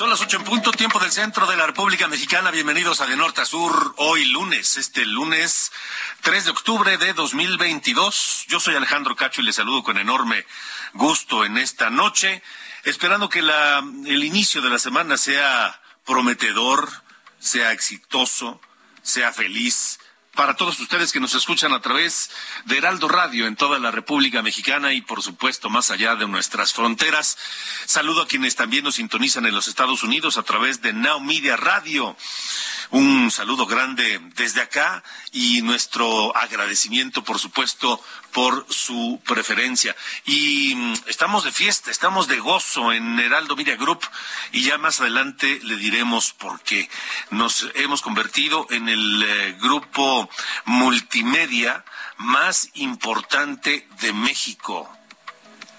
Son las ocho en punto, tiempo del centro de la República Mexicana. Bienvenidos a De Norte a Sur, hoy lunes, este lunes 3 de octubre de 2022. Yo soy Alejandro Cacho y les saludo con enorme gusto en esta noche, esperando que la, el inicio de la semana sea prometedor, sea exitoso, sea feliz para todos ustedes que nos escuchan a través de Heraldo Radio en toda la República Mexicana y por supuesto más allá de nuestras fronteras. Saludo a quienes también nos sintonizan en los Estados Unidos a través de Now Media Radio. Un saludo grande desde acá y nuestro agradecimiento, por supuesto, por su preferencia. Y mm, estamos de fiesta, estamos de gozo en Heraldo Media Group y ya más adelante le diremos por qué. Nos hemos convertido en el eh, grupo multimedia más importante de México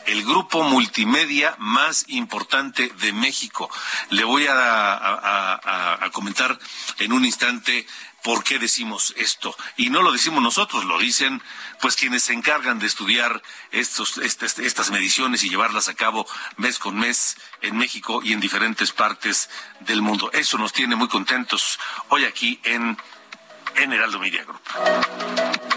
el grupo multimedia más importante de México. Le voy a, comentar en un instante por qué decimos esto. Y no lo decimos nosotros, lo dicen pues quienes se encargan de estudiar estos, estas, estas mediciones y llevarlas a cabo mes con mes en México y en diferentes partes del mundo. Eso nos tiene muy contentos hoy aquí en, en Heraldo Media Group.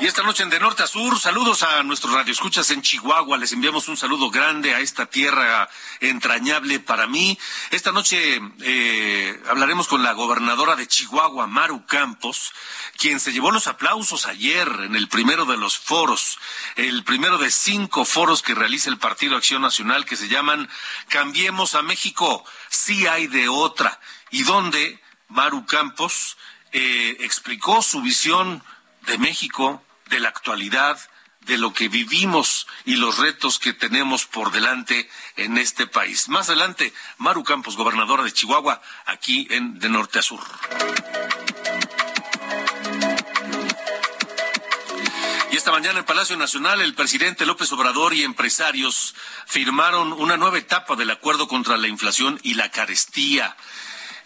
Y esta noche en De Norte a Sur, saludos a nuestros radioescuchas en Chihuahua. Les enviamos un saludo grande a esta tierra entrañable para mí. Esta noche eh, hablaremos con la gobernadora de Chihuahua, Maru Campos, quien se llevó los aplausos ayer en el primero de los foros, el primero de cinco foros que realiza el Partido Acción Nacional que se llaman Cambiemos a México, sí hay de otra, y donde Maru Campos eh, explicó su visión de México, de la actualidad, de lo que vivimos y los retos que tenemos por delante en este país. Más adelante, Maru Campos, gobernadora de Chihuahua, aquí en De Norte a Sur. Y esta mañana en Palacio Nacional, el presidente López Obrador y empresarios firmaron una nueva etapa del acuerdo contra la inflación y la carestía.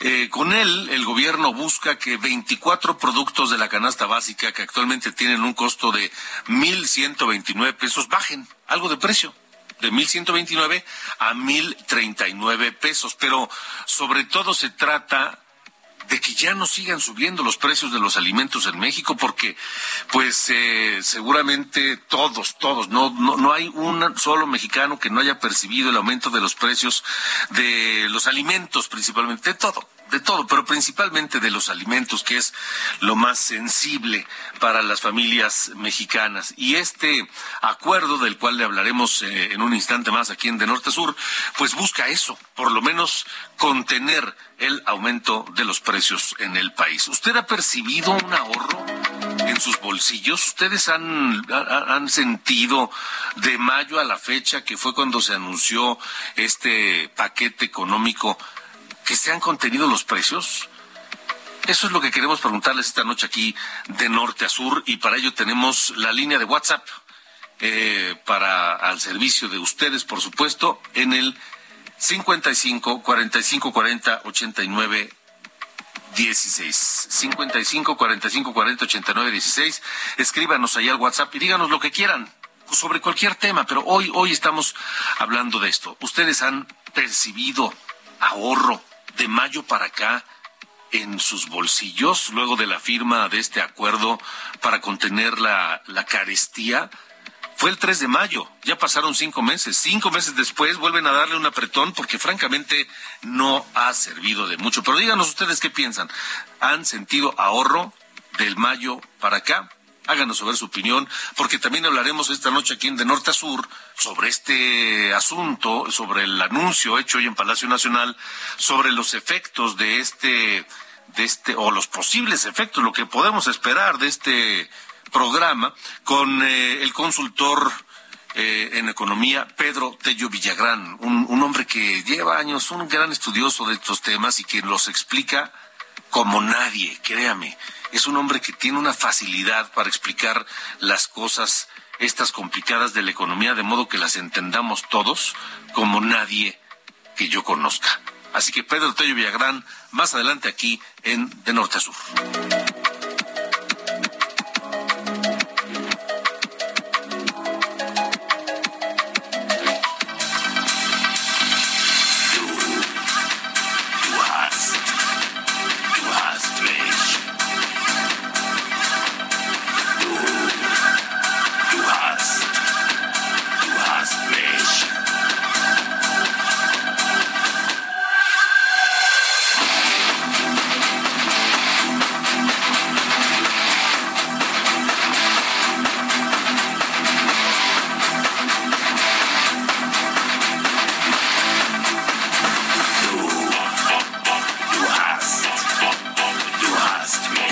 Eh, con él, el gobierno busca que 24 productos de la canasta básica, que actualmente tienen un costo de 1.129 pesos, bajen algo de precio de 1.129 a 1.039 pesos. Pero sobre todo se trata de que ya no sigan subiendo los precios de los alimentos en México, porque pues eh, seguramente todos, todos, no, no, no hay un solo mexicano que no haya percibido el aumento de los precios de los alimentos, principalmente, de todo de todo, pero principalmente de los alimentos, que es lo más sensible para las familias mexicanas. Y este acuerdo, del cual le hablaremos eh, en un instante más aquí en De Norte a Sur, pues busca eso, por lo menos contener el aumento de los precios en el país. ¿Usted ha percibido un ahorro en sus bolsillos? ¿Ustedes han, han sentido de mayo a la fecha, que fue cuando se anunció este paquete económico, que se han contenido los precios? Eso es lo que queremos preguntarles esta noche aquí de norte a sur y para ello tenemos la línea de WhatsApp eh, para al servicio de ustedes, por supuesto, en el 55 45 40 89 16 55 45 40 89 16 escríbanos ahí al WhatsApp y díganos lo que quieran sobre cualquier tema, pero hoy hoy estamos hablando de esto. Ustedes han percibido ahorro de mayo para acá en sus bolsillos luego de la firma de este acuerdo para contener la, la carestía? Fue el 3 de mayo, ya pasaron cinco meses. Cinco meses después vuelven a darle un apretón porque francamente no ha servido de mucho. Pero díganos ustedes qué piensan. ¿Han sentido ahorro del mayo para acá? Háganos saber su opinión, porque también hablaremos esta noche aquí en De Norte a Sur sobre este asunto, sobre el anuncio hecho hoy en Palacio Nacional, sobre los efectos de este, de este, o los posibles efectos, lo que podemos esperar de este programa, con eh, el consultor eh, en economía, Pedro Tello Villagrán, un, un hombre que lleva años, un gran estudioso de estos temas y que los explica como nadie, créame es un hombre que tiene una facilidad para explicar las cosas, estas complicadas de la economía, de modo que las entendamos todos como nadie que yo conozca. Así que Pedro Tello Villagrán, más adelante aquí en De Norte a Sur.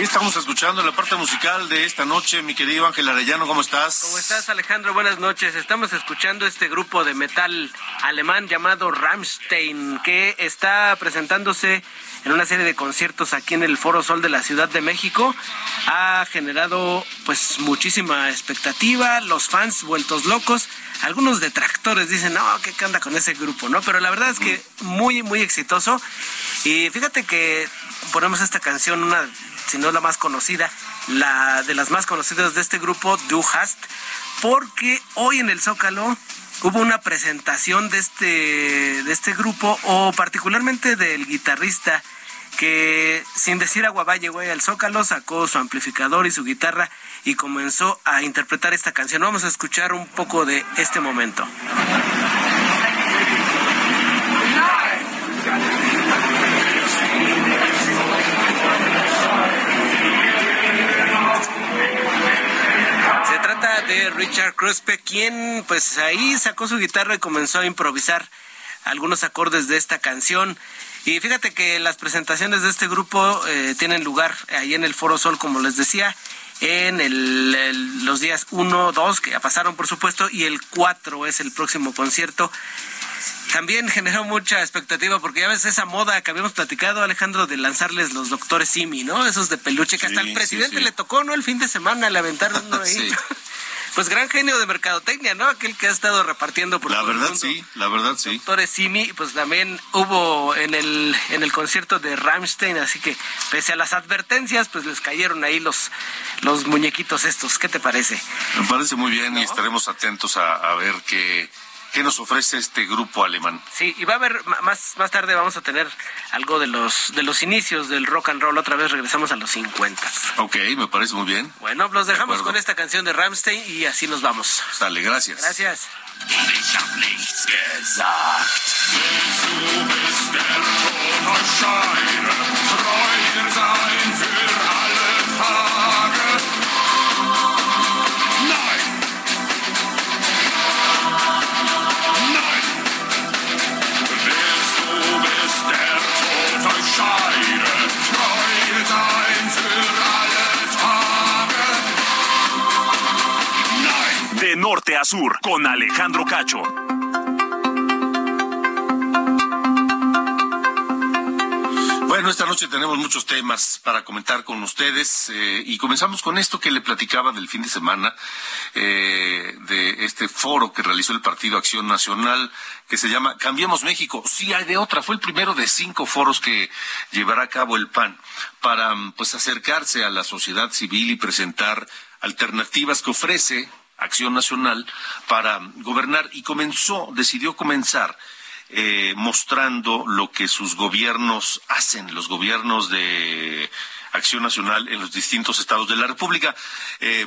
En la parte musical de esta noche. Mi querido Ángel Arellano, ¿cómo estás? ¿Cómo estás, Alejandro? Buenas noches. Estamos escuchando este grupo de metal alemán llamado Rammstein, que está presentándose en una serie de conciertos aquí en el Foro Sol de la Ciudad de México. Ha generado pues muchísima expectativa, los fans vueltos locos. Algunos detractores dicen, no, ¿qué anda con ese grupo? ¿No? Pero la verdad es que muy, muy exitoso. Y fíjate que ponemos esta canción, una si no la más conocida, la de las más conocidas de este grupo, Du Hast, porque hoy en el Zócalo hubo una presentación de este, de este grupo, o particularmente del guitarrista que sin decir agua llegó al Zócalo, sacó su amplificador y su guitarra y comenzó a interpretar esta canción. Vamos a escuchar un poco de este momento. De Richard Crospe, quien pues ahí sacó su guitarra y comenzó a improvisar algunos acordes de esta canción. Y fíjate que las presentaciones de este grupo eh, tienen lugar ahí en el Foro Sol, como les decía, en el, los días 1, 2, que ya pasaron por supuesto, y el 4 es el próximo concierto. También generó mucha expectativa porque ya ves esa moda que habíamos platicado, Alejandro, de lanzarles los doctores Simi, ¿no? Esos de peluche que hasta al presidente le tocó, ¿no? El fin de semana le aventaron uno ahí. Pues gran genio de mercadotecnia, ¿no? Aquel que ha estado repartiendo por La verdad sí, la verdad sí. Doctores Simi, pues también hubo en el en el concierto de Rammstein, así que pese a las advertencias, pues les cayeron ahí los los muñequitos estos. ¿Qué te parece? Me parece muy bien y estaremos atentos a, a ver qué ¿Qué nos ofrece este grupo alemán? Sí, y va a haber más más tarde vamos a tener algo de los de los inicios del rock and roll. Otra vez regresamos a los 50. Ok, me parece muy bien. Bueno, los dejamos con esta canción de Ramstein y así nos vamos. Dale, gracias. Gracias. Norte a con Alejandro Cacho. Bueno, esta noche tenemos muchos temas para comentar con ustedes eh, y comenzamos con esto que le platicaba del fin de semana eh, de este foro que realizó el Partido Acción Nacional que se llama Cambiemos México. Sí hay de otra, fue el primero de cinco foros que llevará a cabo el PAN para pues acercarse a la sociedad civil y presentar alternativas que ofrece Acción Nacional para gobernar. Y comenzó, decidió comenzar eh, mostrando lo que sus gobiernos hacen, los gobiernos de Acción Nacional en los distintos estados de la República. Eh,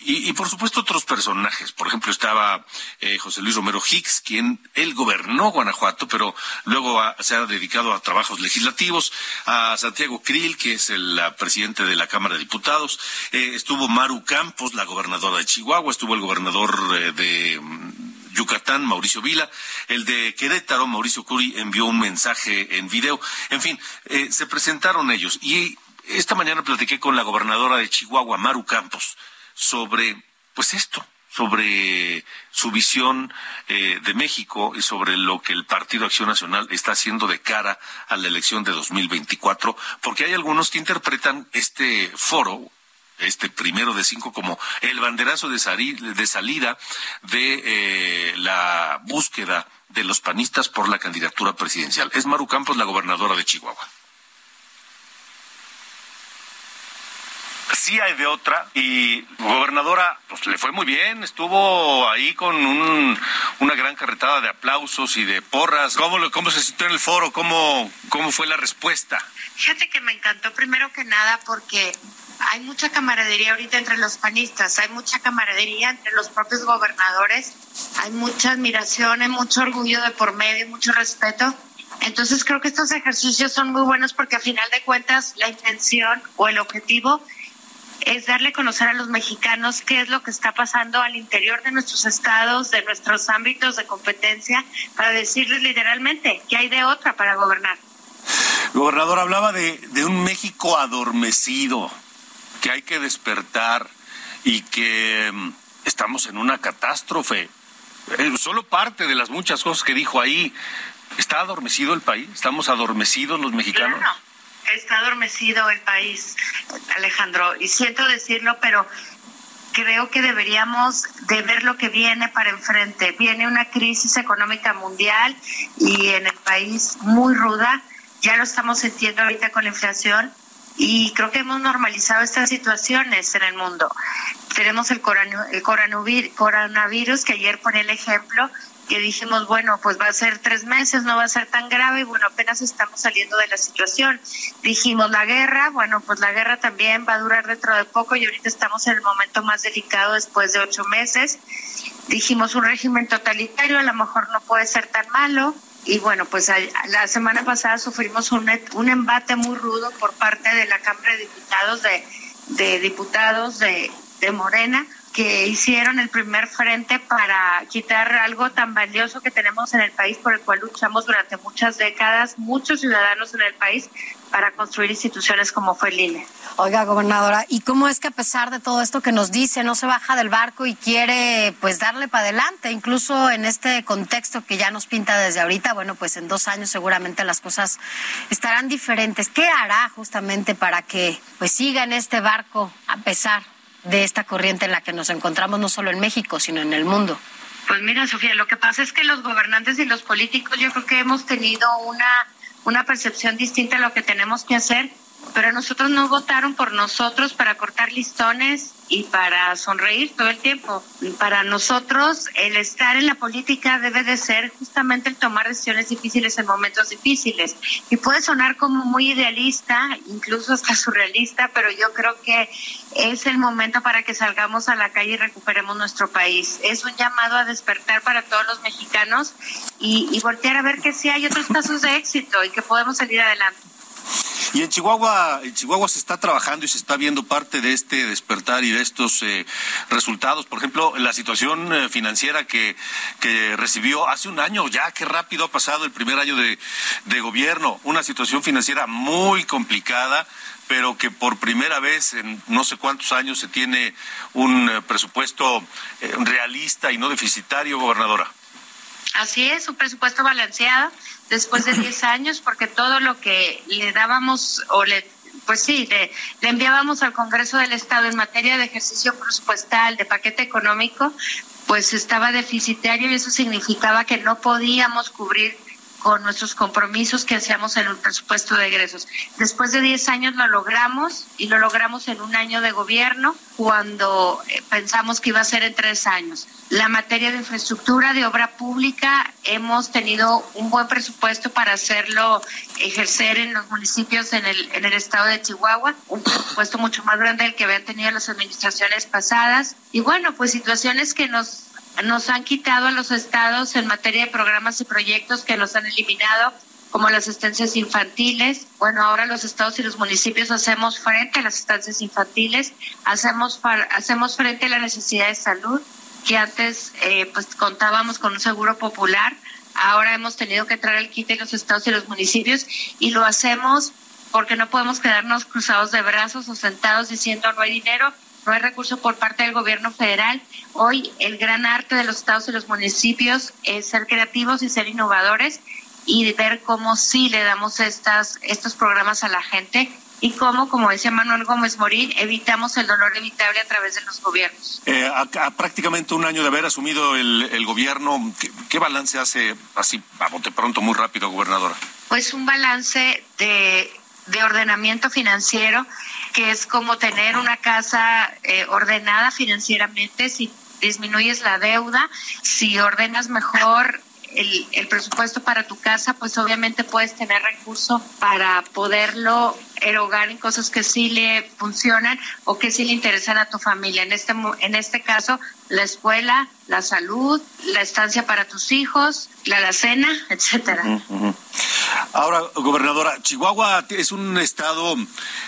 y, por supuesto otros personajes. Por ejemplo, estaba eh, José Luis Romero Hicks, quien él gobernó Guanajuato, pero luego se ha dedicado a trabajos legislativos. A Santiago Krill, que es el presidente de la Cámara de Diputados. Eh, estuvo Maru Campos, la gobernadora de Chihuahua. Estuvo el gobernador de Yucatán, Mauricio Vila. El de Querétaro, Mauricio Curi, envió un mensaje en video. En fin, eh, se presentaron ellos. Y esta mañana platiqué con la gobernadora de Chihuahua, Maru Campos, sobre, pues esto, sobre su visión eh, de México y sobre lo que el Partido Acción Nacional está haciendo de cara a la elección de 2024, porque hay algunos que interpretan este foro este primero de cinco como el banderazo de, salida de eh, la búsqueda de los panistas por la candidatura presidencial. Es Maru Campos, la gobernadora de Chihuahua. sí hay de otra y gobernadora pues le fue muy bien estuvo ahí con una gran carretada de aplausos y de porras cómo cómo se sintió en el foro cómo cómo fue la respuesta fíjate que me encantó primero que nada porque hay mucha camaradería ahorita entre los panistas, hay mucha camaradería entre los propios gobernadores, hay mucha admiración, hay mucho orgullo de por medio, mucho respeto. Entonces creo que estos ejercicios son muy buenos porque a final de cuentas la intención o el objetivo es darle a conocer a los mexicanos qué es lo que está pasando al interior de nuestros estados, de nuestros ámbitos de competencia, para decirles literalmente que hay de otra para gobernar. Gobernador, hablaba de, de un México adormecido que hay que despertar y que mm, estamos en una catástrofe. Eh, solo parte de las muchas cosas que dijo ahí. ¿Está adormecido el país? ¿Estamos adormecidos los mexicanos? Está adormecido el país, Alejandro. Y siento decirlo, pero creo que deberíamos de ver lo que viene para enfrente. Viene una crisis económica mundial y en el país muy ruda. Ya lo estamos sintiendo ahorita con la inflación y creo que hemos normalizado estas situaciones en el mundo. Tenemos el, el coronavirus, que ayer pone el ejemplo, que dijimos, bueno, pues va a ser tres meses, no va a ser tan grave, y bueno, apenas estamos saliendo de la situación. Dijimos la guerra, bueno, pues la guerra también va a durar dentro de poco y ahorita estamos en el momento más delicado después de ocho meses. Dijimos un régimen totalitario, a lo mejor no puede ser tan malo, y bueno, pues la semana pasada sufrimos un, un embate muy rudo por parte de la Cámara de Diputados, de, de diputados de, de Morena, que hicieron el primer frente para quitar algo tan valioso que tenemos en el país, por el cual luchamos durante muchas décadas, muchos ciudadanos en el país, para construir instituciones como fue el INE. Oiga, gobernadora, ¿y cómo es que a pesar de todo esto que nos dice, no se baja del barco y quiere pues darle para adelante, incluso en este contexto que ya nos pinta desde ahorita, bueno, pues en dos años seguramente las cosas estarán diferentes. ¿Qué hará justamente para que pues siga en este barco a pesar de esta corriente en la que nos encontramos no solo en México, sino en el mundo? Pues mira, Sofía, lo que pasa es que los gobernantes y los políticos yo creo que hemos tenido una una percepción distinta a lo que tenemos que hacer, pero nosotros no votaron por nosotros para cortar listones y para sonreír todo el tiempo. Para nosotros el estar en la política debe de ser justamente el tomar decisiones difíciles en momentos difíciles. Y puede sonar como muy idealista, incluso hasta surrealista, pero yo creo que es el momento para que salgamos a la calle y recuperemos nuestro país. Es un llamado a despertar para todos los mexicanos y, voltear a ver que sí hay otros casos de éxito y que podemos salir adelante. Y en Chihuahua, en Chihuahua se está trabajando y se está viendo parte de este despertar y de estos eh, resultados. Por ejemplo, la situación eh, financiera que, que recibió hace un año, ya qué rápido ha pasado el primer año de, de gobierno, una situación financiera muy complicada pero que por primera vez en no sé cuántos años se tiene un eh, presupuesto realista y no deficitario, gobernadora. Así es, un presupuesto balanceado después de 10 años, porque todo lo que le dábamos o le pues sí, le, le, enviábamos al Congreso del Estado en materia de ejercicio presupuestal, de paquete económico, pues estaba deficitario y eso significaba que no podíamos cubrir con nuestros compromisos que hacíamos en el presupuesto de egresos. Después de 10 años lo logramos y lo logramos en un año de gobierno cuando eh, pensamos que iba a ser en tres años. La materia de infraestructura, de obra pública, hemos tenido un buen presupuesto para hacerlo ejercer en los municipios en el, en el estado de Chihuahua, un presupuesto mucho más grande del que habían tenido las administraciones pasadas. Y bueno, pues situaciones que nos nos han quitado a los estados en materia de programas y proyectos que nos han eliminado como las estancias infantiles. Bueno, ahora los estados y los municipios hacemos frente a las estancias infantiles, hacemos, hacemos frente a la necesidad de salud, que antes eh, pues contábamos con un seguro popular, ahora hemos tenido que traer el kit de los estados y los municipios y lo hacemos porque no podemos quedarnos cruzados de brazos o sentados diciendo no hay dinero, no hay recursos por parte del gobierno federal. Hoy el gran arte de los estados y los municipios es ser creativos y ser innovadores y ver cómo sí le damos estas, estos programas a la gente y cómo, como decía Manuel Gómez Morín, evitamos el dolor evitable a través de los gobiernos. Eh, a, prácticamente un año de haber asumido el, el gobierno, ¿qué, ¿qué, balance hace así a bote pronto, muy rápido, gobernadora? Pues un balance de, de ordenamiento financiero que es como tener una casa eh, ordenada financieramente, si disminuyes la deuda, si ordenas mejor el, el, presupuesto para tu casa, pues obviamente puedes tener recursos para poderlo erogar en cosas que sí le funcionan o que sí le interesan a tu familia. En este, en este caso, la escuela, la salud, la estancia para tus hijos, la alacena, etcétera. Ahora, gobernadora, Chihuahua es un estado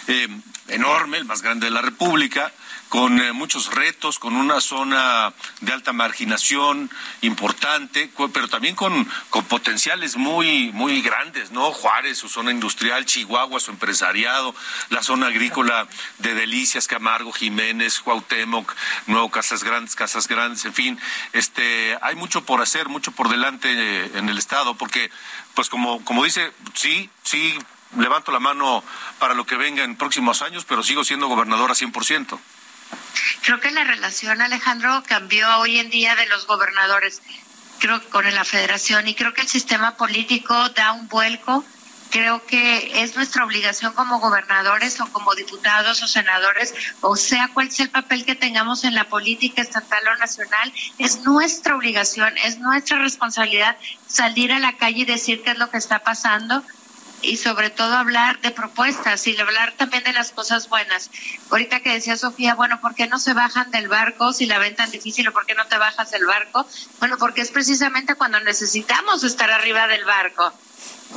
eh, enorme, el más grande de la República, con eh, muchos retos, con una zona de alta marginación importante, pero también con, con potenciales muy, muy grandes, ¿no? Juárez, su zona industrial, Chihuahua, su empresariado, la zona agrícola de Delicias, Camargo, Jiménez, Cuauhtémoc, Nuevo Casas Grandes, Casas Grandes, en fin, este, hay mucho por hacer, mucho por delante eh, en el Estado, porque, pues como, como dice, sí, sí, levanto la mano para lo que venga en próximos años, pero sigo siendo gobernadora 100%. Creo que la relación, Alejandro, cambió hoy en día de los gobernadores, creo con la federación, y creo que el sistema político da un vuelco. Creo que es nuestra obligación como gobernadores o como diputados o senadores, o sea cual sea el papel que tengamos en la política estatal o nacional, es nuestra obligación, es nuestra responsabilidad salir a la calle y decir qué es lo que está pasando, y sobre todo hablar de propuestas y hablar también de las cosas buenas. Ahorita que decía Sofía, bueno, ¿por qué no se bajan del barco si la ven tan difícil o por qué no te bajas del barco? Bueno, porque es precisamente cuando necesitamos estar arriba del barco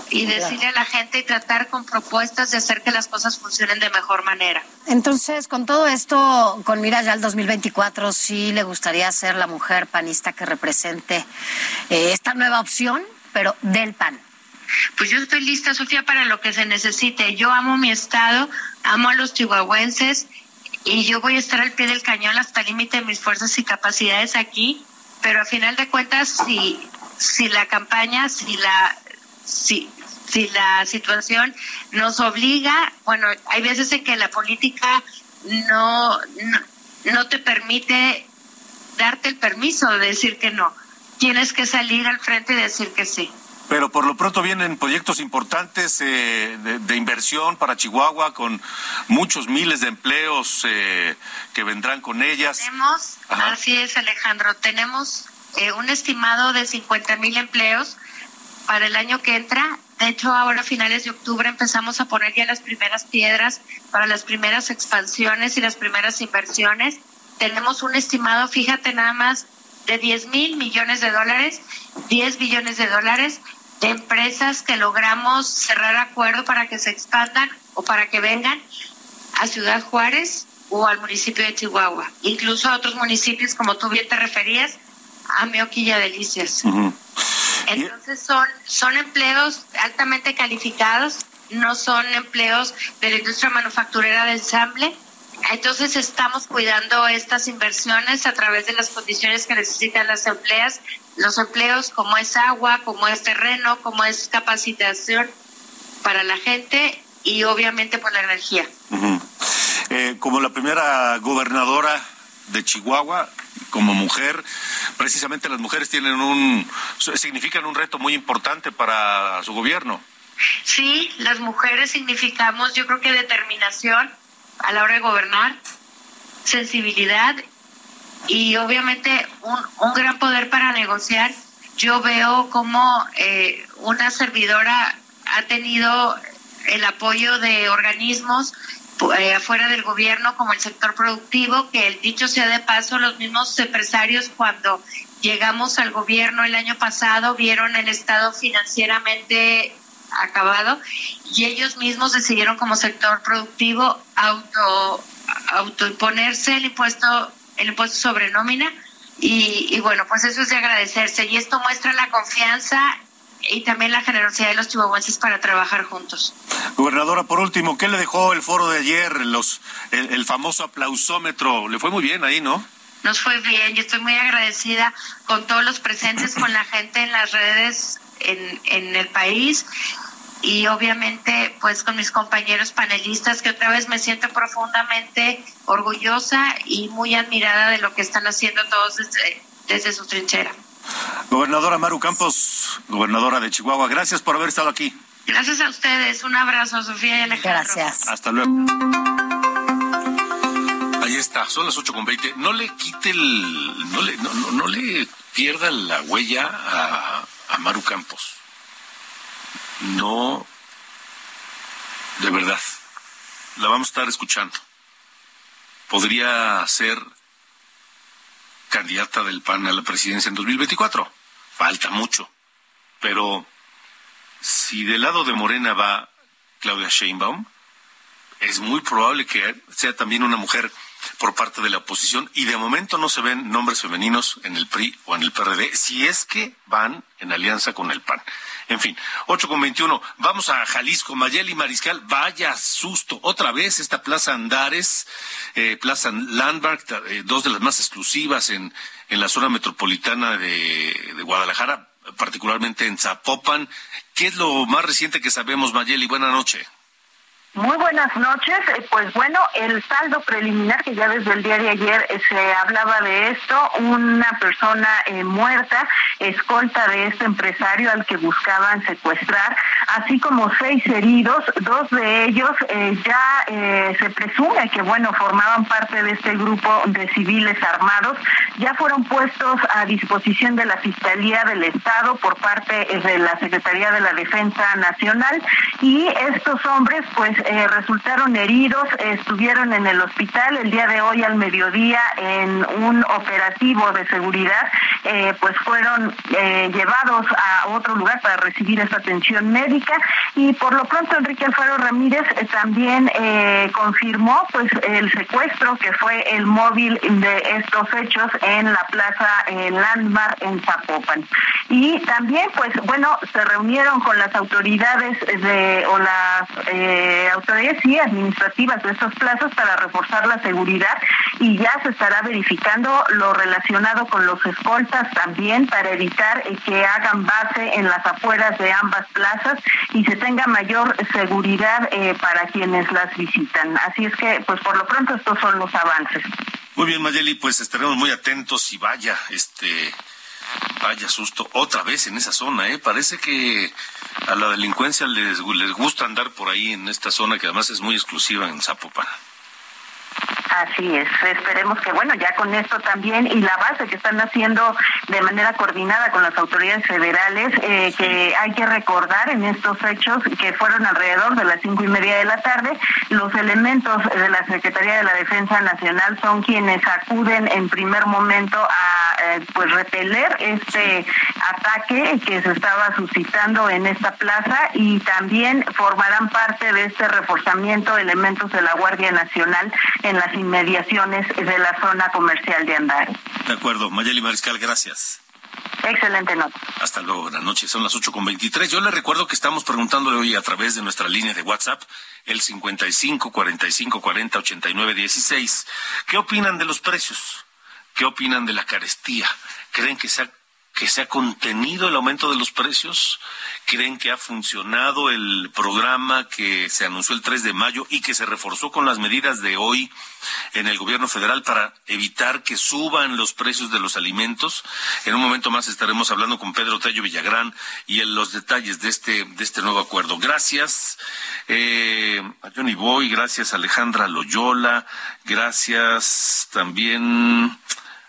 y decirle a la gente y tratar con propuestas de hacer que las cosas funcionen de mejor manera. Entonces, con todo esto, con mira ya al 2024, sí le gustaría ser la mujer panista que represente eh, esta nueva opción, pero del PAN. Pues yo estoy lista, Sofía, para lo que se necesite. Yo amo mi estado, amo a los chihuahuenses y yo voy a estar al pie del cañón hasta el límite de mis fuerzas y capacidades aquí, pero a final de cuentas, si, si la campaña, si la, si, si la situación nos obliga, bueno, hay veces en que la política no, no, no te permite darte el permiso de decir que no. Tienes que salir al frente y decir que sí. Pero por lo pronto vienen proyectos importantes eh, de, inversión para Chihuahua con muchos miles de empleos eh, que vendrán con ellas. Tenemos, así es Alejandro, tenemos eh, un estimado de 50 mil empleos para el año que entra. De hecho, ahora a finales de octubre empezamos a poner ya las primeras piedras para las primeras expansiones y las primeras inversiones. Tenemos un estimado, fíjate nada más, de 10 mil millones de dólares, 10 billones de dólares de empresas que logramos cerrar acuerdo para que se expandan o para que vengan a Ciudad Juárez o al municipio de Chihuahua, incluso a otros municipios como tú bien te referías, a Meoquilla Delicias. Entonces son, son empleos altamente calificados, no son empleos de la industria manufacturera de ensamble. Entonces estamos cuidando estas inversiones a través de las condiciones que necesitan las empleas los empleos como es agua, como es terreno, como es capacitación para la gente y obviamente por la energía. Eh, como la primera gobernadora de Chihuahua, como mujer, precisamente las mujeres tienen un, significan un reto muy importante para su gobierno. Sí, las mujeres significamos, yo creo que determinación a la hora de gobernar, sensibilidad y obviamente un, un gran poder para negociar. Yo veo como eh, una servidora ha tenido el apoyo de organismos eh, afuera del gobierno como el sector productivo, que el dicho sea de paso, los mismos empresarios cuando llegamos al gobierno el año pasado vieron el estado financieramente acabado y ellos mismos decidieron como sector productivo auto autoimponerse el impuesto el impuesto sobre nómina y, y bueno pues eso es de agradecerse y esto muestra la confianza y también la generosidad de los chihuahuenses para trabajar juntos. Gobernadora, por último, ¿qué le dejó el foro de ayer, los el, el famoso aplausómetro? Le fue muy bien ahí, ¿no? Nos fue bien, yo estoy muy agradecida con todos los presentes, con la gente en las redes en, en el país y obviamente pues con mis compañeros panelistas que otra vez me siento profundamente orgullosa y muy admirada de lo que están haciendo todos desde, desde su trinchera. Gobernadora Maru Campos, gobernadora de Chihuahua, gracias por haber estado aquí. Gracias a ustedes, un abrazo Sofía y Alejandro. Gracias. Hasta luego. Ahí está, son las ocho con veinte. No le quite el, no le, no, no, no le pierda la huella a, a Maru Campos. No, de verdad, la vamos a estar escuchando. Podría ser candidata del PAN a la presidencia en 2024. Falta mucho. Pero si del lado de Morena va Claudia Sheinbaum, es muy probable que sea también una mujer por parte de la oposición y de momento no se ven nombres femeninos en el PRI o en el PRD si es que van en alianza con el PAN. En fin, 8 con 21. Vamos a Jalisco, Mayeli Mariscal. Vaya susto. Otra vez esta Plaza Andares, eh, Plaza Landmark, eh, dos de las más exclusivas en, en la zona metropolitana de, de Guadalajara, particularmente en Zapopan. ¿Qué es lo más reciente que sabemos, Mayeli? Buenas noches. Muy buenas noches. Eh, Pues bueno, el saldo preliminar que ya desde el día de ayer eh, se hablaba de esto, una persona eh, muerta, escolta de este empresario al que buscaban secuestrar, así como seis heridos, dos de ellos ya se presume que bueno formaban parte de este grupo de civiles armados, ya fueron puestos a disposición de la Fiscalía del Estado por parte de la Secretaría de la Defensa Nacional y estos hombres pues eh, resultaron heridos, estuvieron en el hospital el día de hoy al mediodía en un operativo de seguridad, eh, pues fueron eh, llevados a otro lugar para recibir esta atención médica. Y por lo pronto Enrique Alfaro Ramírez también confirmó pues el secuestro que fue el móvil de estos hechos en la plaza Landmark en Zapopan. Y también pues bueno se reunieron con las autoridades de o las autoridades sí administrativas de estos plazas para reforzar la seguridad y ya se estará verificando lo relacionado con los escoltas también para evitar eh, que hagan base en las afueras de ambas plazas y se tenga mayor seguridad eh, para quienes las visitan. Así es que pues por lo pronto estos son los avances. Muy bien, Mayeli, pues estaremos muy atentos y vaya, este, vaya susto otra vez en esa zona, ¿eh? Parece que a la delincuencia les, les gusta andar por ahí en esta zona que además es muy exclusiva en Zapopan. Así es, esperemos que bueno, ya con esto también y la base que están haciendo de manera coordinada con las autoridades federales, eh, que hay que recordar en estos hechos que fueron alrededor de las cinco y media de la tarde, los elementos de la Secretaría de la Defensa Nacional son quienes acuden en primer momento a eh, pues repeler este ataque que se estaba suscitando en esta plaza y también formarán parte de este reforzamiento elementos de la Guardia Nacional en las inmediaciones de la zona comercial de Andares. De acuerdo, Mayeli Mariscal, gracias. Excelente nota. Hasta luego, buenas noches. Son las ocho con veintitrés. Yo le recuerdo que estamos preguntándole hoy a través de nuestra línea de WhatsApp, el 55 45 40 89 16. ¿Qué opinan de los precios? ¿Qué opinan de la carestía? ¿Creen que se ha que se ha contenido el aumento de los precios? ¿Creen que ha funcionado el programa que se anunció el 3 de mayo y que se reforzó con las medidas de hoy en el gobierno federal para evitar que suban los precios de los alimentos? En un momento más estaremos hablando con Pedro Tello Villagrán y en los detalles de este, de este nuevo acuerdo. Gracias eh, a Johnny Boy, gracias a Alejandra Loyola, gracias también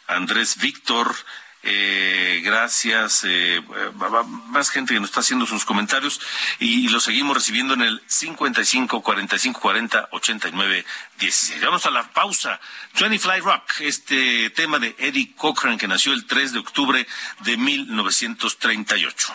a Andrés Víctor. Eh, gracias. Eh, más gente que nos está haciendo sus comentarios y, lo seguimos recibiendo en el 55 45 40 89 16. Vamos a la pausa. 20 Fly Rock, este tema de Eddie Cochran que nació el 3 de octubre de 1938.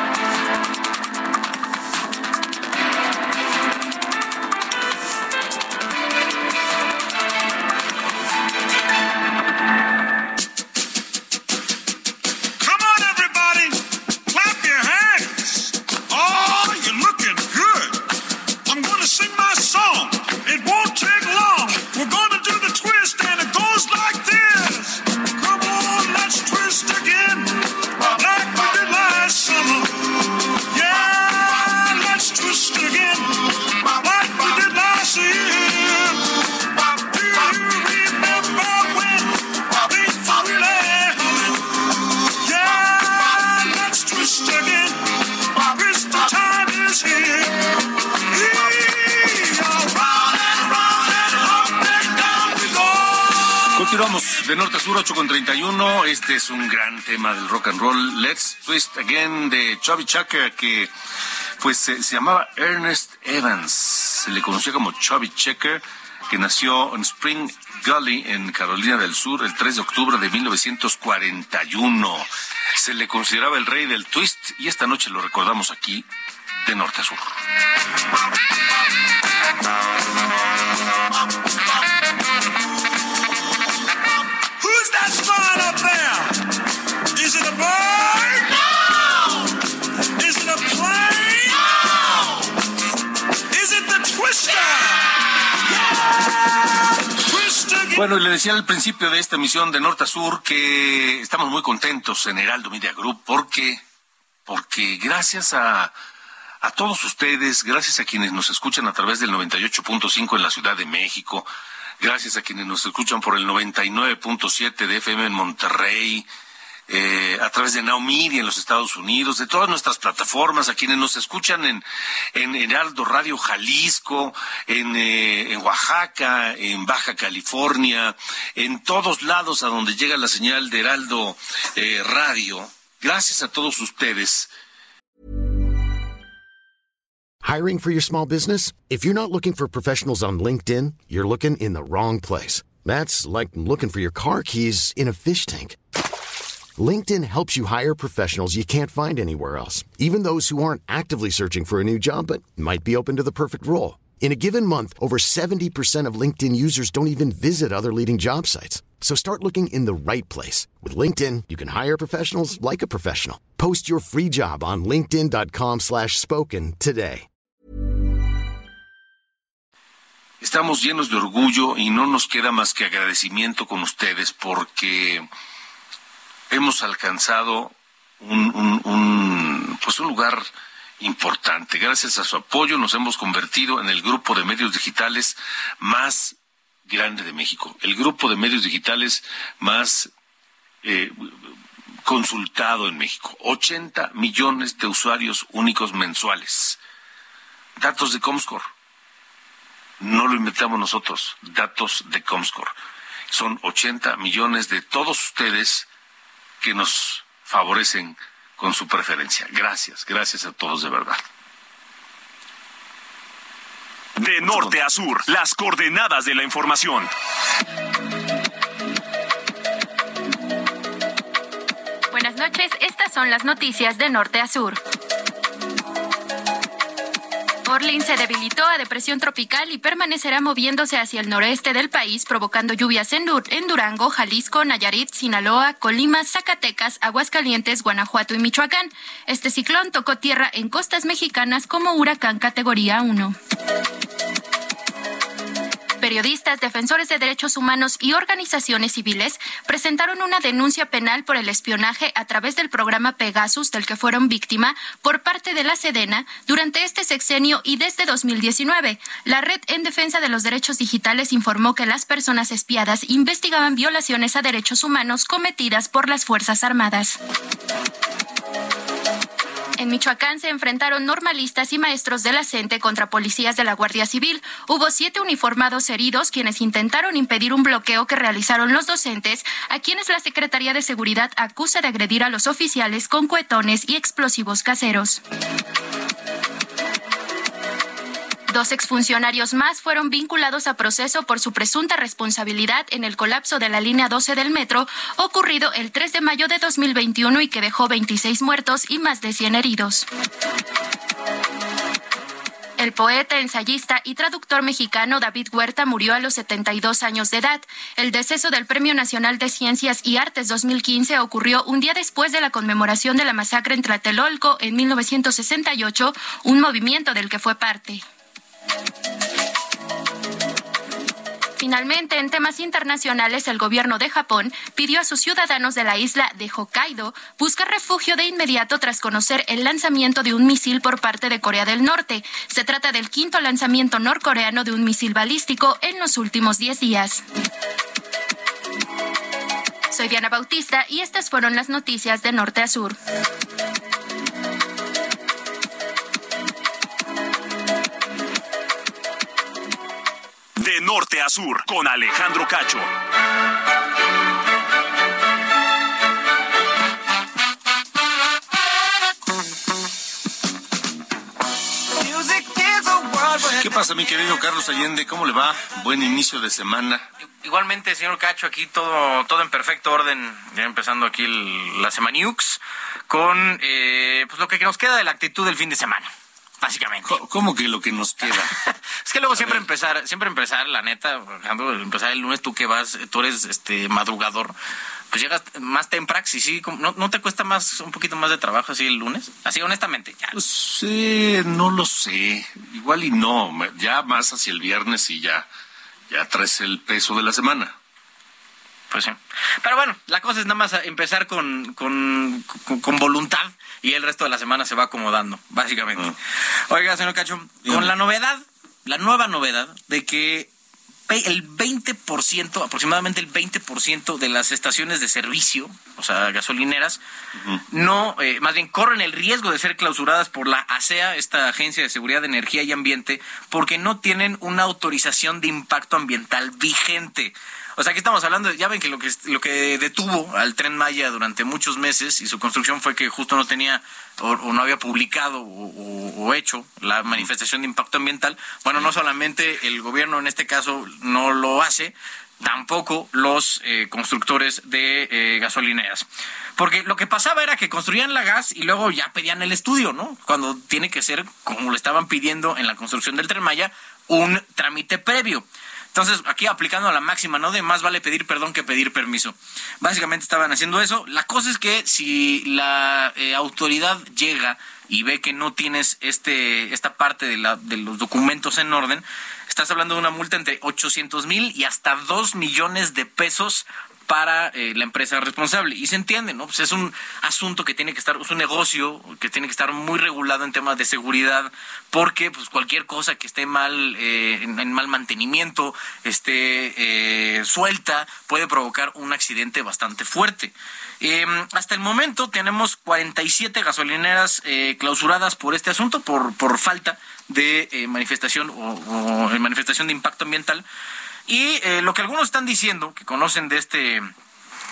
Este es un gran tema del rock and roll. Let's Twist Again de Chubby Checker, que pues se, llamaba Ernest Evans. Se le conocía como Chubby Checker, que nació en Spring Gully, en Carolina del Sur, el 3 de octubre de 1941. Se le consideraba el rey del twist y esta noche lo recordamos aquí de norte a sur. Bueno, y le decía al principio de esta emisión de Norte a Sur que estamos muy contentos en Heraldo Media Group porque, porque gracias a, a todos ustedes, gracias a quienes nos escuchan a través del 98.5 en la Ciudad de México, gracias a quienes nos escuchan por el 99.7 de FM en Monterrey, eh, a través de Now Media en los Estados Unidos, de todas nuestras plataformas, a quienes nos escuchan en, Heraldo Radio Jalisco, en, eh, en Oaxaca, en Baja California, en todos lados a donde llega la señal de Heraldo eh, Radio. Gracias a todos ustedes. Hiring for your small business? If you're not looking for professionals on LinkedIn, you're looking in the wrong place. That's like looking for your car keys in a fish tank. LinkedIn helps you hire professionals you can't find anywhere else, even those who aren't actively searching for a new job but might be open to the perfect role. In a given month, over 70% of LinkedIn users don't even visit other leading job sites. So start looking in the right place. With LinkedIn, you can hire professionals like a professional. Post your free job on linkedin.com slash spoken today. Estamos llenos de orgullo y no nos queda más que agradecimiento con ustedes porque hemos alcanzado un, pues un lugar importante. Gracias a su apoyo nos hemos convertido en el grupo de medios digitales más grande de México, el grupo de medios digitales más eh, consultado en México. 80 millones de usuarios únicos mensuales. Datos de Comscore. No lo inventamos nosotros, datos de Comscore. Son 80 millones de todos ustedes que nos favorecen con su preferencia. Gracias, gracias a todos de verdad. De norte a sur, las coordenadas de la información. Buenas noches, estas son las noticias de norte a sur. Orlin se debilitó a depresión tropical y permanecerá moviéndose hacia el noreste del país, provocando lluvias en, en, Durango, Jalisco, Nayarit, Sinaloa, Colima, Zacatecas, Aguascalientes, Guanajuato y Michoacán. Este ciclón tocó tierra en costas mexicanas como huracán categoría 1. Periodistas, defensores de derechos humanos y organizaciones civiles presentaron una denuncia penal por el espionaje a través del programa Pegasus del que fueron víctima por parte de la Sedena durante este sexenio y desde 2019. La Red en Defensa de los Derechos Digitales informó que las personas espiadas investigaban violaciones a derechos humanos cometidas por las Fuerzas Armadas. En Michoacán se enfrentaron normalistas y maestros de la contra policías de la Guardia Civil. Hubo siete uniformados heridos quienes intentaron impedir un bloqueo que realizaron los docentes, a quienes la Secretaría de Seguridad acusa de agredir a los oficiales con cuetones y explosivos caseros. Dos exfuncionarios más fueron vinculados a proceso por su presunta responsabilidad en el colapso de la línea 12 del metro ocurrido el 3 de mayo de 2021 y que dejó 26 muertos y más de 100 heridos. El poeta, ensayista y traductor mexicano David Huerta murió a los 72 años de edad. El deceso del Premio Nacional de Ciencias y Artes 2015 ocurrió un día después de la conmemoración de la masacre en Tlatelolco en 1968, un movimiento del que fue parte. Finalmente, en temas internacionales, el gobierno de Japón pidió a sus ciudadanos de la isla de Hokkaido buscar refugio de inmediato tras conocer el lanzamiento de un misil por parte de Corea del Norte. Se trata del quinto lanzamiento norcoreano de un misil balístico en los últimos 10 días. Soy Diana Bautista y estas fueron las noticias de norte a sur. Norte a sur, con Alejandro Cacho. ¿Qué pasa, mi querido Carlos Allende? ¿Cómo le va? Buen inicio de semana. Igualmente, señor Cacho, aquí todo, todo en perfecto orden, ya empezando aquí el, la Semaniux, con eh, pues lo que nos queda de la actitud del fin de semana básicamente. ¿Cómo que lo que nos queda? es que luego siempre empezar, siempre empezar, la neta, Alejandro, empezar el lunes, tú que vas, tú eres este madrugador, pues llegas más temprax y sí, ¿no, ¿no te cuesta más, un poquito más de trabajo así el lunes? Así honestamente, ya. Pues sí, no lo sé, igual y no, ya más hacia el viernes y ya, ya traes el peso de la semana. Pues sí. Pero bueno, la cosa es nada más empezar con, con, con, voluntad y el resto de la semana se va acomodando, básicamente. Uh Oiga, señor Cacho, con la novedad, la nueva novedad de que el 20%, aproximadamente el 20% de las estaciones de servicio, o sea, gasolineras, uh -huh. no, eh, más bien corren el riesgo de ser clausuradas por la ASEA, esta Agencia de Seguridad de Energía y Ambiente, porque no tienen una autorización de impacto ambiental vigente. O sea, aquí estamos hablando, ya ven que lo que lo que detuvo al tren Maya durante muchos meses y su construcción fue que justo no tenía o, o no había publicado o, hecho la manifestación de impacto ambiental. Bueno, no solamente el gobierno en este caso no lo hace, tampoco los eh, constructores de eh, gasolineras. Porque lo que pasaba era que construían la gas y luego ya pedían el estudio, ¿no? Cuando tiene que ser, como le estaban pidiendo en la construcción del tren Maya, un trámite previo. Entonces, aquí aplicando la máxima, ¿no? De más vale pedir perdón que pedir permiso. Básicamente estaban haciendo eso. La cosa es que si la eh, autoridad llega y ve que no tienes este, esta parte de, la, de los documentos en orden, estás hablando de una multa entre 800 mil y hasta 2 millones de pesos para eh, la empresa responsable. Y se entiende, ¿no? Pues es un asunto que tiene que estar, es un negocio que tiene que estar muy regulado en temas de seguridad, porque pues cualquier cosa que esté mal, eh, en, mal mantenimiento, esté eh, suelta, puede provocar un accidente bastante fuerte. Em, hasta el momento tenemos 47 gasolineras clausuradas por este asunto, por, por falta de manifestación o, o manifestación de impacto ambiental. Y eh, lo que algunos están diciendo, que conocen de este,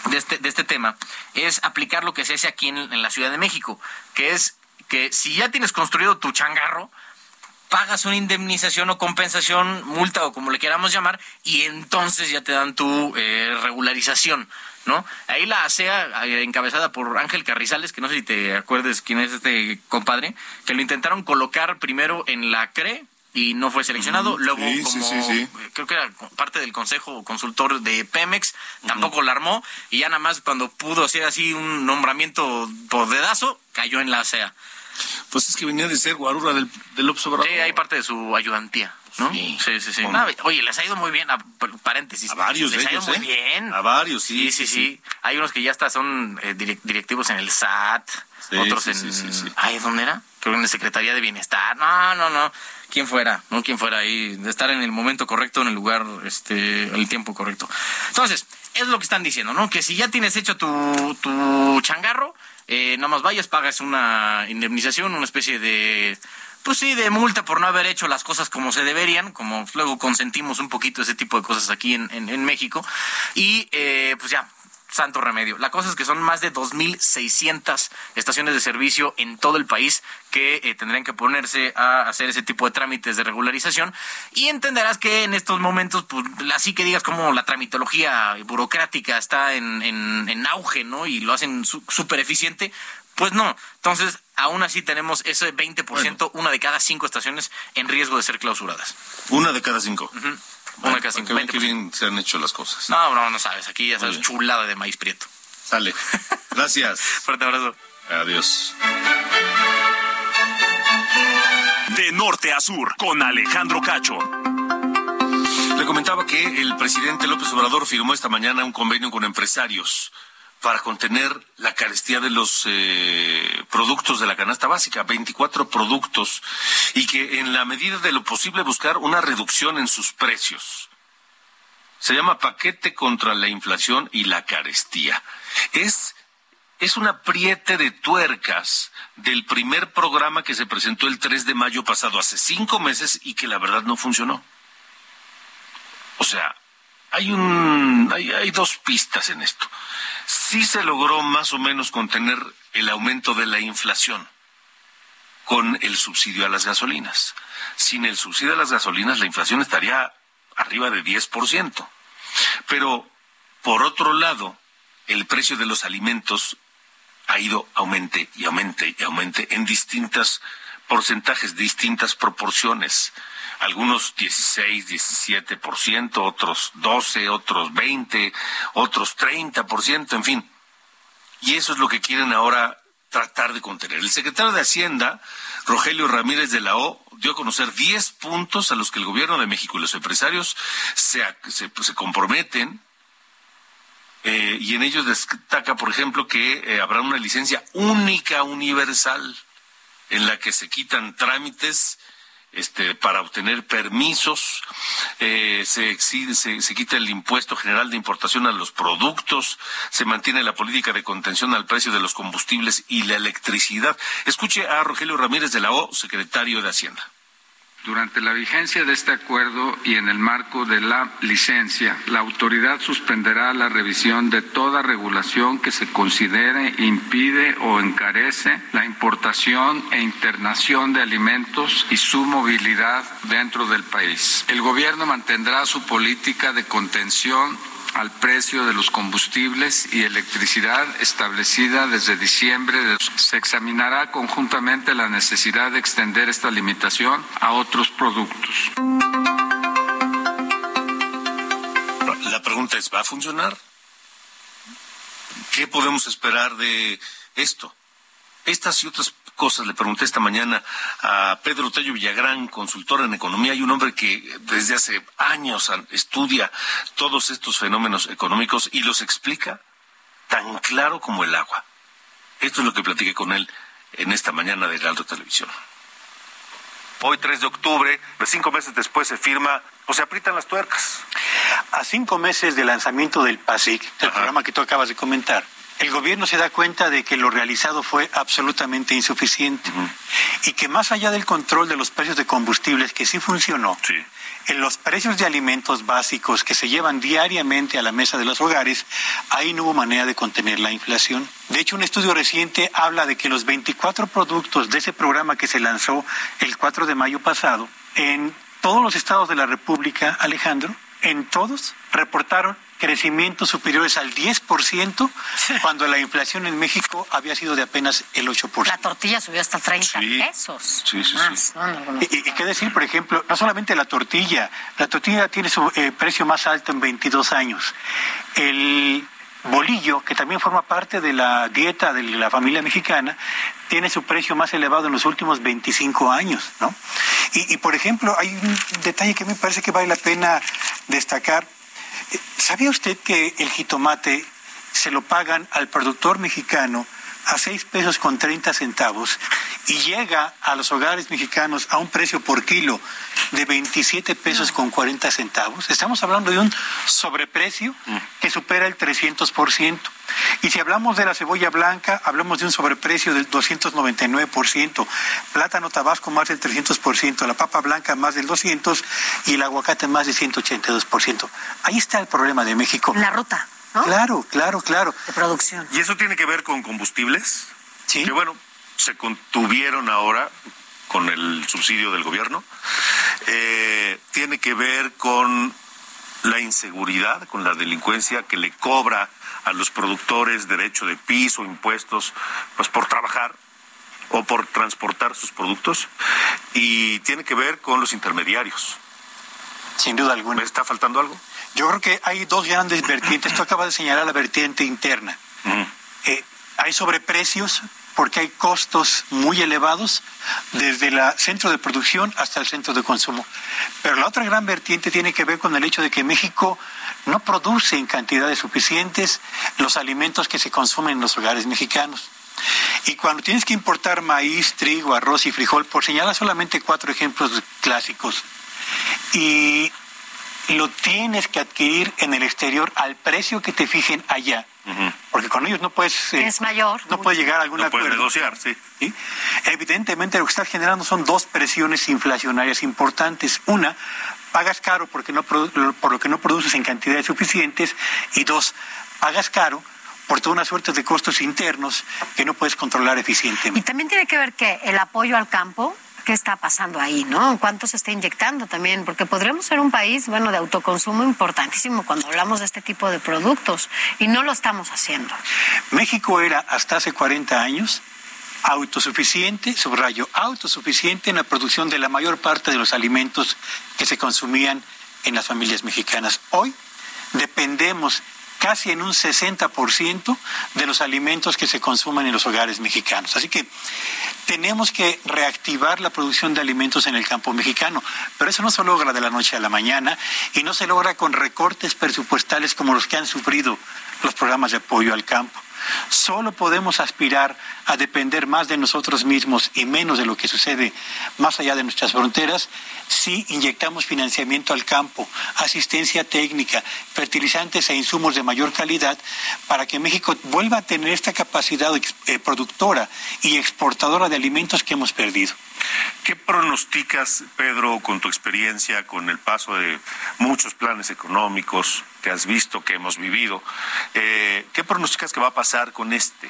de este, de este tema, es aplicar lo que se hace aquí en, la Ciudad de México, que es que si ya tienes construido tu changarro, pagas una indemnización o compensación, multa o como le queramos llamar, y entonces ya te dan tu eh, regularización, ¿no? Ahí la ASEA, eh, encabezada por Ángel Carrizales, que no sé si te acuerdes quién es este compadre, que lo intentaron colocar primero en la CRE, y no fue seleccionado. Luego, como creo que era parte del consejo consultor de Pemex, tampoco la armó. Y ya nada más cuando pudo hacer así un nombramiento por dedazo, cayó en la ASEA. Pues es que venía de ser guarura del, del Obrador. Sí, hay parte de su ayudantía. ¿no? Sí, sí, sí. oye, les ha ido muy bien, a, paréntesis. A varios les ha ido muy ¿eh? bien. A varios, sí. Sí, sí, sí. Hay unos que ya hasta son eh, directivos en el SAT, otros en... Ay, ¿dónde era? Creo que en la Secretaría de Bienestar. No, no, no quién fuera, ¿no? Quién fuera ahí, de estar en el momento correcto, en el lugar, este, el tiempo correcto. Entonces, es lo que están diciendo, ¿no? Que si ya tienes hecho tu, tu changarro, eh, nada más vayas, pagas una indemnización, una especie de pues sí, de multa por no haber hecho las cosas como se deberían, como luego consentimos un poquito ese tipo de cosas aquí en, en, México. Y eh, pues ya, santo remedio. La cosa es que son más de 2.600 estaciones de servicio en todo el país que eh, tendrían que ponerse a hacer ese tipo de trámites de regularización y entenderás que en estos momentos, pues así que digas como la tramitología burocrática está en, en, auge, ¿no? Y lo hacen súper eficiente, pues no. Entonces, aún así tenemos ese 20%, una de cada cinco estaciones en riesgo de ser clausuradas. Una de cada cinco. Una casi que qué bien se han hecho las cosas. No, no, no sabes. Aquí ya sabes, chulada de maíz prieto. Sale. Gracias. Fuerte abrazo. Adiós. De norte a sur, con Alejandro Cacho. Le comentaba que el presidente López Obrador firmó esta mañana un convenio con empresarios para contener la carestía de los eh, productos de la canasta básica, 24 productos, y que en la medida de lo posible buscar una reducción en sus precios. Se llama paquete contra la inflación y la carestía. Es, es un apriete de tuercas del primer programa que se presentó el 3 de mayo pasado, hace cinco meses, y que la verdad no funcionó. O sea, hay un, hay, hay dos pistas en esto sí se logró más o menos contener el aumento de la inflación con el subsidio a las gasolinas. Sin el subsidio a las gasolinas, la inflación estaría arriba de 10%. Pero, por otro lado, el precio de los alimentos ha ido aumente y aumente y aumente en distintas porcentajes, distintas proporciones algunos 16, 17%, otros 12, otros 20, otros 30%, en fin. Y eso es lo que quieren ahora tratar de contener. El secretario de Hacienda, Rogelio Ramírez de la O, dio a conocer 10 puntos a los que el gobierno de México y los empresarios se, se comprometen eh, y en ellos destaca, por ejemplo, que eh, habrá una licencia única universal en la que se quitan trámites este, para obtener permisos, eh, se, se, se, quita el impuesto general de importación a los productos, se mantiene la política de contención al precio de los combustibles y la electricidad. Escuche a Rogelio Ramírez de la O, secretario de Hacienda. Durante la vigencia de este acuerdo y en el marco de la licencia, la autoridad suspenderá la revisión de toda regulación que se considere impide o encarece la importación e internación de alimentos y su movilidad dentro del país. El gobierno mantendrá su política de contención al precio de los combustibles y electricidad establecida desde diciembre. Se examinará conjuntamente la necesidad de extender esta limitación a otros productos. La pregunta es, ¿va a funcionar? ¿Qué podemos esperar de esto? estas y otras cosas le pregunté esta mañana a Pedro Tello Villagrán, consultor en economía, y un hombre que desde hace años estudia todos estos fenómenos económicos y los explica tan claro como el agua. Esto es lo que platiqué con él en esta mañana de Heraldo Televisión. Hoy, 3 de octubre, cinco meses después se firma o se aprietan las tuercas. A cinco meses del lanzamiento del PASIC, del programa que tú acabas de comentar, el gobierno se da cuenta de que lo realizado fue absolutamente insuficiente y que más allá del control de los precios de combustibles, que sí funcionó, en los precios de alimentos básicos que se llevan diariamente a la mesa de los hogares, ahí no hubo manera de contener la inflación. De hecho, un estudio reciente habla de que los 24 productos de ese programa que se lanzó el 4 de mayo pasado, en todos los estados de la República, Alejandro, en todos reportaron crecimientos superiores al 10% cuando la inflación en México había sido de apenas el 8%. La tortilla subió hasta 30 pesos. Sí, sí, sí. y, qué decir, por ejemplo, no solamente la tortilla, la tortilla tiene su eh, precio más alto en 22 años. El bolillo, que también forma parte de la dieta de la familia mexicana, tiene su precio más elevado en los últimos 25 años, ¿no? Y, y por ejemplo, hay un detalle que me parece que vale la pena destacar ¿Sabía usted que el jitomate se lo pagan al productor mexicano a seis pesos con 30 centavos y llega a los hogares mexicanos a un precio por kilo de 27 pesos con 40 centavos. Estamos hablando de un sobreprecio que supera el 300%. Y si hablamos de la cebolla blanca, hablamos de un sobreprecio del 299%, plátano tabasco más del 300%, la papa blanca más del 200% y el aguacate más del 182%. Ahí está el problema de México. La ruta. Claro, claro, claro. De producción. ¿Y eso tiene que ver con combustibles? Sí. Que bueno, se contuvieron ahora con el subsidio del gobierno. Eh, tiene que ver con la inseguridad, con la delincuencia que le cobra a los productores derecho de piso, impuestos, pues por trabajar o por transportar sus productos. Y tiene que ver con los intermediarios. Sin duda alguna. ¿Me está faltando algo? Yo creo que hay dos grandes vertientes. Tú acabas de señalar la vertiente interna. Eh, hay sobreprecios porque hay costos muy elevados desde el centro de producción hasta el centro de consumo. Pero la otra gran vertiente tiene que ver con el hecho de que México no produce en cantidades suficientes los alimentos que se consumen en los hogares mexicanos. Y cuando tienes que importar maíz, trigo, arroz y frijol, por señalar solamente cuatro ejemplos clásicos, y lo tienes que adquirir en el exterior al precio que te fijen allá. Porque con ellos no puedes... Eh, es mayor. No puedes llegar a algún no Puedes negociar, sí. Evidentemente lo que estás generando son dos presiones inflacionarias importantes. Una, pagas caro porque no por lo que no produces en cantidades suficientes. Y dos, pagas caro por toda una suerte de costos internos que no puedes controlar eficientemente. Y también tiene que ver que el apoyo al campo qué está pasando ahí, ¿no? ¿Cuánto se está inyectando también? Porque podremos ser un país, bueno, de autoconsumo importantísimo cuando hablamos de este tipo de productos y no lo estamos haciendo. México era hasta hace 40 años autosuficiente, subrayo, autosuficiente en la producción de la mayor parte de los alimentos que se consumían en las familias mexicanas. Hoy dependemos casi en un 60% de los alimentos que se consumen en los hogares mexicanos. Así que tenemos que reactivar la producción de alimentos en el campo mexicano, pero eso no se logra de la noche a la mañana y no se logra con recortes presupuestales como los que han sufrido los programas de apoyo al campo. Solo podemos aspirar a depender más de nosotros mismos y menos de lo que sucede más allá de nuestras fronteras si inyectamos financiamiento al campo, asistencia técnica, fertilizantes e insumos de mayor calidad para que México vuelva a tener esta capacidad eh, productora y exportadora de alimentos que hemos perdido. ¿Qué pronosticas, Pedro, con tu experiencia, con el paso de muchos planes económicos que has visto, que hemos vivido? Eh, ¿Qué pronosticas que va a pasar con este?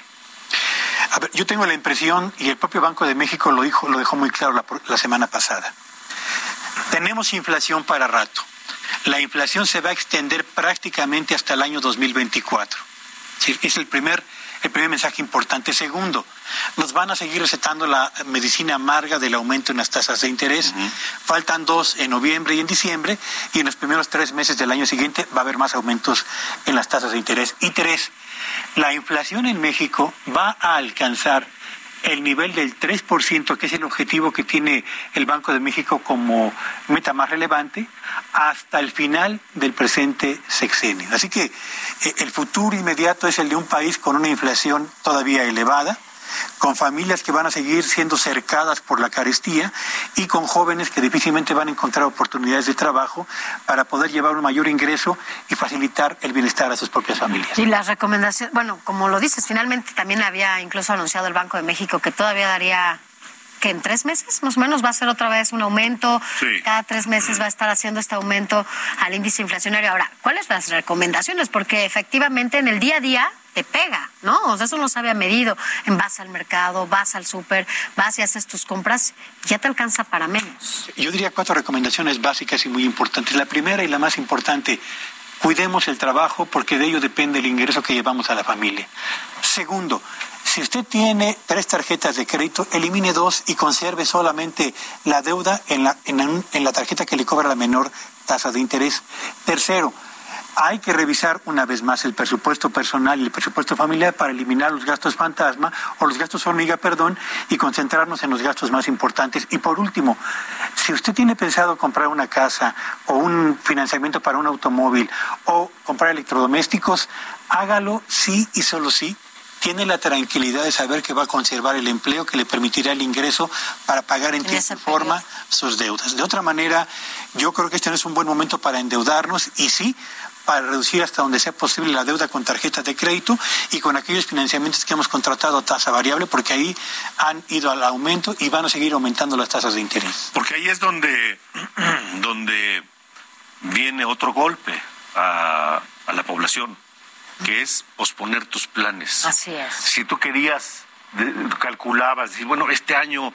A ver, yo tengo la impresión, y el propio Banco de México lo, dijo, lo dejó muy claro la semana pasada, tenemos inflación para rato. La inflación se va a extender prácticamente hasta el año 2024. Es el primer, el primer mensaje importante. Segundo, nos van a seguir recetando la medicina amarga del aumento en las tasas de interés. Faltan dos en noviembre y en diciembre, y en los primeros tres meses del año siguiente va a haber más aumentos en las tasas de interés. Y tres, la inflación en México va a alcanzar el nivel del 3%, que es el objetivo que tiene el Banco de México como meta más relevante, hasta el final del presente sexenio. Así que eh, el futuro inmediato es el de un país con una inflación todavía elevada, con familias que van a seguir siendo cercadas por la carestía y con jóvenes que difícilmente van a encontrar oportunidades de trabajo para poder llevar un mayor ingreso y facilitar el bienestar a sus propias familias. Y las recomendaciones, bueno, como lo dices, finalmente también había incluso anunciado el Banco de México que todavía daría que en tres meses más o menos va a ser otra vez un aumento. Cada tres meses va a estar haciendo este aumento al índice inflacionario. Ahora, ¿cuáles las recomendaciones? Porque efectivamente en el día a día te pega, ¿no? O sea, eso no se había medido. En vas al mercado, vas al súper, vas y haces tus compras, ya te alcanza para menos. Yo diría cuatro recomendaciones básicas y muy importantes. La primera y la más importante, cuidemos el trabajo porque de ello depende el ingreso que llevamos a la familia. Segundo, si usted tiene tres tarjetas de crédito, elimine dos y conserve solamente la deuda en la, en, en la tarjeta que le cobra la menor tasa de interés. Tercero, hay que revisar una vez más el presupuesto personal y el presupuesto familiar para eliminar los gastos fantasma o los gastos hormiga, perdón, y concentrarnos en los gastos más importantes. Y por último, si usted tiene pensado comprar una casa o un financiamiento para un automóvil o comprar electrodomésticos, hágalo sí y solo sí tiene la tranquilidad de saber que va a conservar el empleo que le permitirá el ingreso para pagar en tiempo y forma sus deudas. De otra manera, yo creo que este no es un buen momento para endeudarnos y sí para reducir hasta donde sea posible la deuda con tarjetas de crédito y con aquellos financiamientos que hemos contratado a tasa variable, porque ahí han ido al aumento y van a seguir aumentando las tasas de interés. Porque ahí es donde, donde viene otro golpe a, a la población, que es posponer tus planes. Así es. Si tú querías calculabas, decir, bueno, este año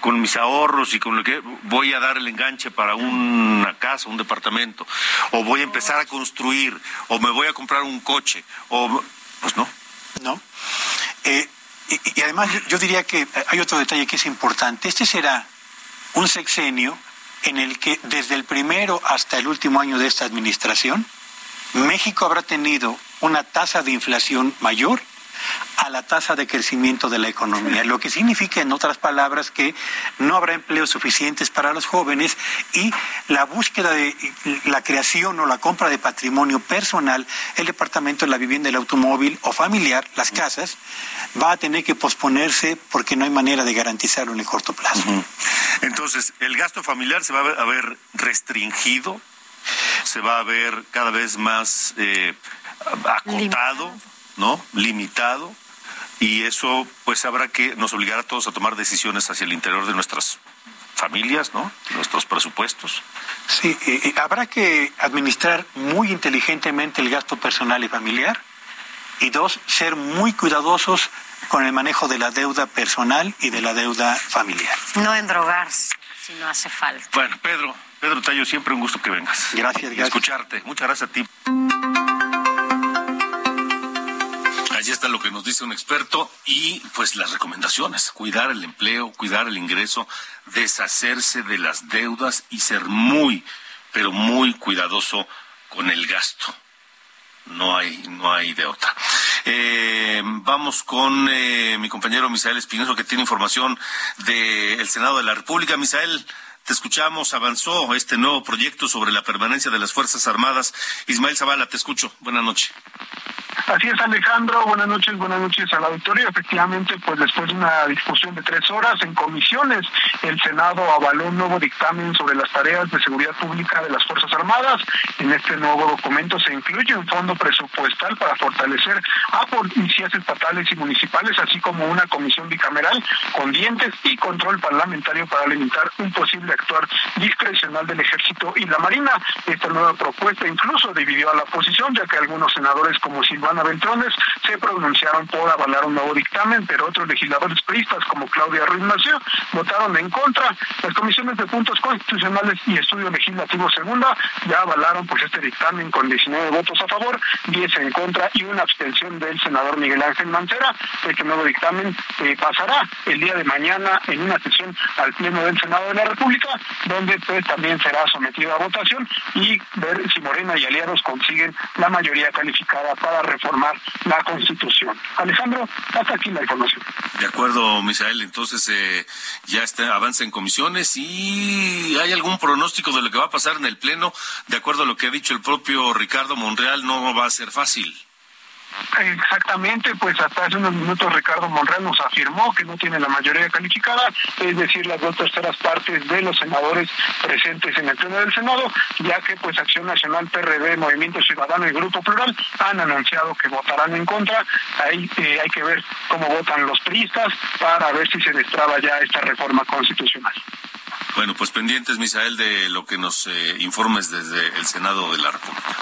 con mis ahorros y con lo que voy a dar el enganche para una casa, un departamento, o voy a empezar a construir, o me voy a comprar un coche, o pues no. No. Eh, y, además yo diría que hay otro detalle que es importante. Este será un sexenio en el que desde el primero hasta el último año de esta administración, México habrá tenido una tasa de inflación mayor a la tasa de crecimiento de la economía, lo que significa, en otras palabras, que no habrá empleos suficientes para los jóvenes y la búsqueda de la creación o la compra de patrimonio personal, el departamento de la vivienda, el automóvil o familiar, las casas, va a tener que posponerse porque no hay manera de garantizarlo en el corto plazo. Entonces, el gasto familiar se va a ver restringido, se va a ver cada vez más eh, acotado. ¿No? Limitado y eso pues habrá que nos obligar a todos a tomar decisiones hacia el interior de nuestras familias, ¿no? Nuestros presupuestos. Sí, eh, habrá que administrar muy inteligentemente el gasto personal y familiar y dos, ser muy cuidadosos con el manejo de la deuda personal y de la deuda familiar. No endrogarse si no hace falta. Bueno, Pedro, Pedro Tallo, siempre un gusto que vengas. Gracias, gracias. Escucharte. Muchas gracias a ti. Lo que nos dice un experto y pues las recomendaciones, cuidar el empleo, cuidar el ingreso, deshacerse de las deudas y ser muy, pero muy cuidadoso con el gasto. No hay, no hay de otra. Eh, vamos con eh, mi compañero Misael Espinoso que tiene información del Senado de la República. Misael, te escuchamos, avanzó este nuevo proyecto sobre la permanencia de las Fuerzas Armadas. Ismael Zavala, te escucho. Buenas noches. Así es, Alejandro. Buenas noches, buenas noches a la auditoría. Efectivamente, pues después de una discusión de tres horas en comisiones, el Senado avaló un nuevo dictamen sobre las tareas de seguridad pública de las Fuerzas Armadas. En este nuevo documento se incluye un fondo presupuestal para fortalecer a policías estatales y municipales, así como una comisión bicameral con dientes y control parlamentario para limitar un posible actuar discrecional del Ejército y la Marina. Esta nueva propuesta incluso dividió a la oposición, ya que algunos senadores como Silvana Beltrones se pronunciaron por avalar un nuevo dictamen, pero otros legisladores priistas como Claudia Ruiz Mació votaron en contra. Las comisiones de puntos constitucionales y estudio legislativo segunda ya avalaron pues este dictamen con 19 votos a favor, 10 en contra y una abstención del senador Miguel Ángel Mancera. Este nuevo dictamen eh, pasará el día de mañana en una sesión al Pleno del Senado de la República, donde pues también será sometido a votación y ver si Morena y aliados consiguen la mayoría calificada para reformar la Constitución. Alejandro, hasta aquí la información. De acuerdo, Misael. Entonces eh, ya está, avanza en comisiones y hay algún pronóstico de lo que va a pasar en el Pleno. De acuerdo a lo que ha dicho el propio Ricardo Monreal, no va a ser fácil. Exactamente, pues hasta hace unos minutos Ricardo Monreal nos afirmó que no tiene la mayoría calificada, es decir, las dos terceras partes de los senadores presentes en el pleno del Senado, ya que pues Acción Nacional, PRD, Movimiento Ciudadano y Grupo Plural han anunciado que votarán en contra. Ahí eh, hay que ver cómo votan los priistas para ver si se destraba ya esta reforma constitucional. Bueno, pues pendientes, Misael, de lo que nos eh, informes desde el Senado de la República.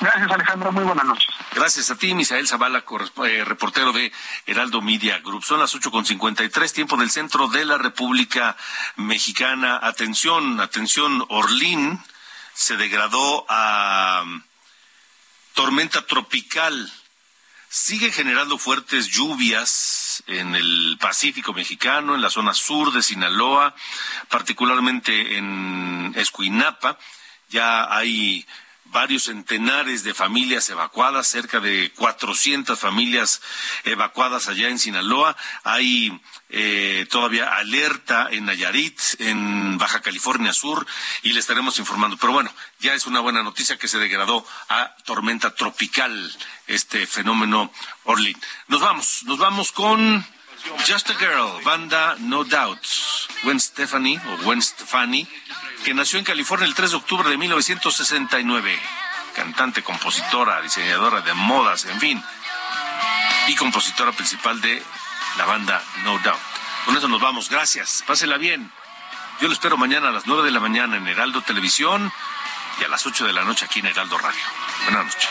Gracias, Alejandro. Muy buenas noches. Gracias a ti, Misael Zavala, eh, reportero de Heraldo Media Group. Son las 8.53, tiempo del centro de la República Mexicana. Atención, atención, Orlín se degradó a tormenta tropical. Sigue generando fuertes lluvias en el Pacífico mexicano, en la zona sur de Sinaloa, particularmente en Escuinapa. Ya hay varios centenares de familias evacuadas, cerca de 400 familias evacuadas allá en Sinaloa. Hay eh, todavía alerta en Nayarit, en Baja California Sur, y le estaremos informando. Pero bueno, ya es una buena noticia que se degradó a tormenta tropical este fenómeno Orlin. Nos vamos, nos vamos con Just a Girl, banda No Doubt. Gwen Stefani o Gwen Stefani que nació en California el 3 de octubre de 1969. Cantante, compositora, diseñadora de modas, en fin. Y compositora principal de la banda No Doubt. Con eso nos vamos. Gracias. Pásela bien. Yo lo espero mañana a las 9 de la mañana en Heraldo Televisión y a las 8 de la noche aquí en Heraldo Radio. Buenas noches.